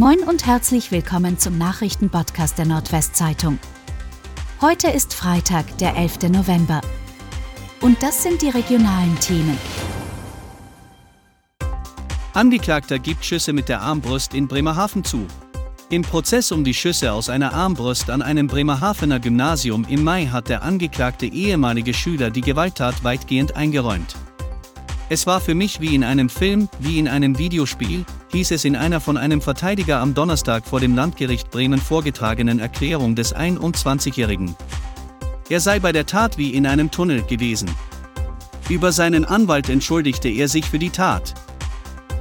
Moin und herzlich willkommen zum Nachrichtenpodcast der Nordwestzeitung. Heute ist Freitag, der 11. November. Und das sind die regionalen Themen. Angeklagter gibt Schüsse mit der Armbrust in Bremerhaven zu. Im Prozess um die Schüsse aus einer Armbrust an einem Bremerhavener Gymnasium im Mai hat der angeklagte ehemalige Schüler die Gewalttat weitgehend eingeräumt. Es war für mich wie in einem Film, wie in einem Videospiel, hieß es in einer von einem Verteidiger am Donnerstag vor dem Landgericht Bremen vorgetragenen Erklärung des 21-Jährigen. Er sei bei der Tat wie in einem Tunnel gewesen. Über seinen Anwalt entschuldigte er sich für die Tat.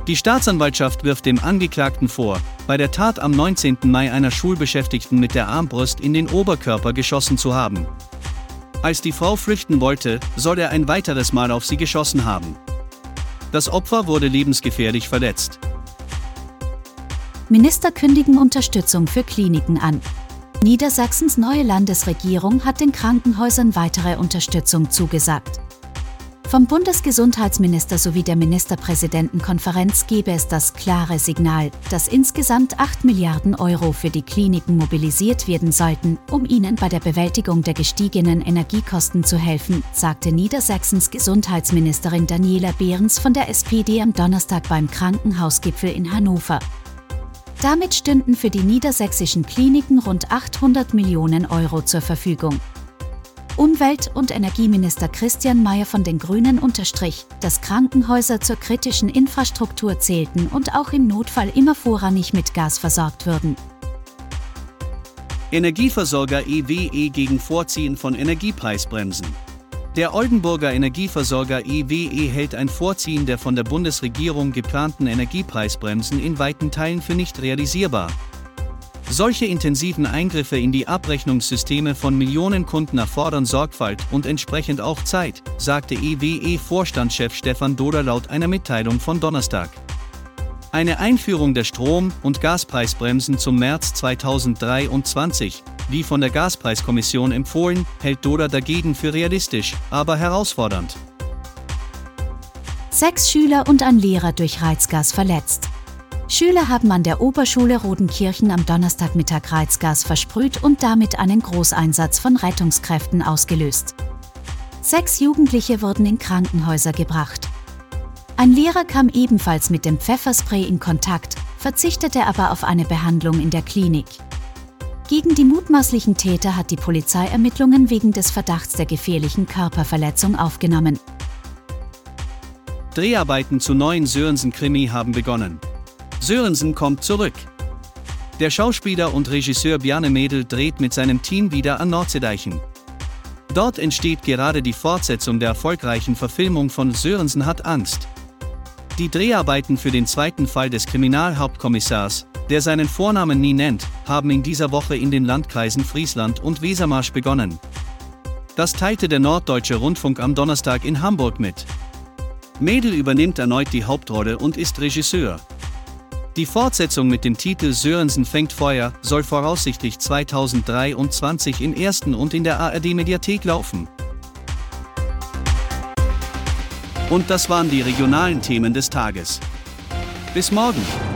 Die Staatsanwaltschaft wirft dem Angeklagten vor, bei der Tat am 19. Mai einer Schulbeschäftigten mit der Armbrust in den Oberkörper geschossen zu haben. Als die Frau flüchten wollte, soll er ein weiteres Mal auf sie geschossen haben. Das Opfer wurde lebensgefährlich verletzt. Minister kündigen Unterstützung für Kliniken an. Niedersachsens neue Landesregierung hat den Krankenhäusern weitere Unterstützung zugesagt. Vom Bundesgesundheitsminister sowie der Ministerpräsidentenkonferenz gebe es das klare Signal, dass insgesamt 8 Milliarden Euro für die Kliniken mobilisiert werden sollten, um ihnen bei der Bewältigung der gestiegenen Energiekosten zu helfen, sagte Niedersachsens Gesundheitsministerin Daniela Behrens von der SPD am Donnerstag beim Krankenhausgipfel in Hannover. Damit stünden für die niedersächsischen Kliniken rund 800 Millionen Euro zur Verfügung. Umwelt- und Energieminister Christian Mayer von den Grünen unterstrich, dass Krankenhäuser zur kritischen Infrastruktur zählten und auch im Notfall immer vorrangig mit Gas versorgt würden. Energieversorger EWE gegen Vorziehen von Energiepreisbremsen. Der Oldenburger Energieversorger EWE hält ein Vorziehen der von der Bundesregierung geplanten Energiepreisbremsen in weiten Teilen für nicht realisierbar, solche intensiven Eingriffe in die Abrechnungssysteme von Millionen Kunden erfordern Sorgfalt und entsprechend auch Zeit, sagte EWE-Vorstandschef Stefan Doder laut einer Mitteilung von Donnerstag. Eine Einführung der Strom- und Gaspreisbremsen zum März 2023, wie von der Gaspreiskommission empfohlen, hält Doder dagegen für realistisch, aber herausfordernd. Sechs Schüler und ein Lehrer durch Reizgas verletzt. Schüler haben an der Oberschule Rodenkirchen am Donnerstagmittag Reizgas versprüht und damit einen Großeinsatz von Rettungskräften ausgelöst. Sechs Jugendliche wurden in Krankenhäuser gebracht. Ein Lehrer kam ebenfalls mit dem Pfefferspray in Kontakt, verzichtete aber auf eine Behandlung in der Klinik. Gegen die mutmaßlichen Täter hat die Polizei Ermittlungen wegen des Verdachts der gefährlichen Körperverletzung aufgenommen. Dreharbeiten zu neuen Sörensen-Krimi haben begonnen. Sörensen kommt zurück. Der Schauspieler und Regisseur Bjarne Mädel dreht mit seinem Team wieder an Nordseedeichen. Dort entsteht gerade die Fortsetzung der erfolgreichen Verfilmung von Sörensen hat Angst. Die Dreharbeiten für den zweiten Fall des Kriminalhauptkommissars, der seinen Vornamen nie nennt, haben in dieser Woche in den Landkreisen Friesland und Wesermarsch begonnen. Das teilte der Norddeutsche Rundfunk am Donnerstag in Hamburg mit. Mädel übernimmt erneut die Hauptrolle und ist Regisseur. Die Fortsetzung mit dem Titel Sörensen fängt Feuer soll voraussichtlich 2023 im ersten und in der ARD-Mediathek laufen. Und das waren die regionalen Themen des Tages. Bis morgen!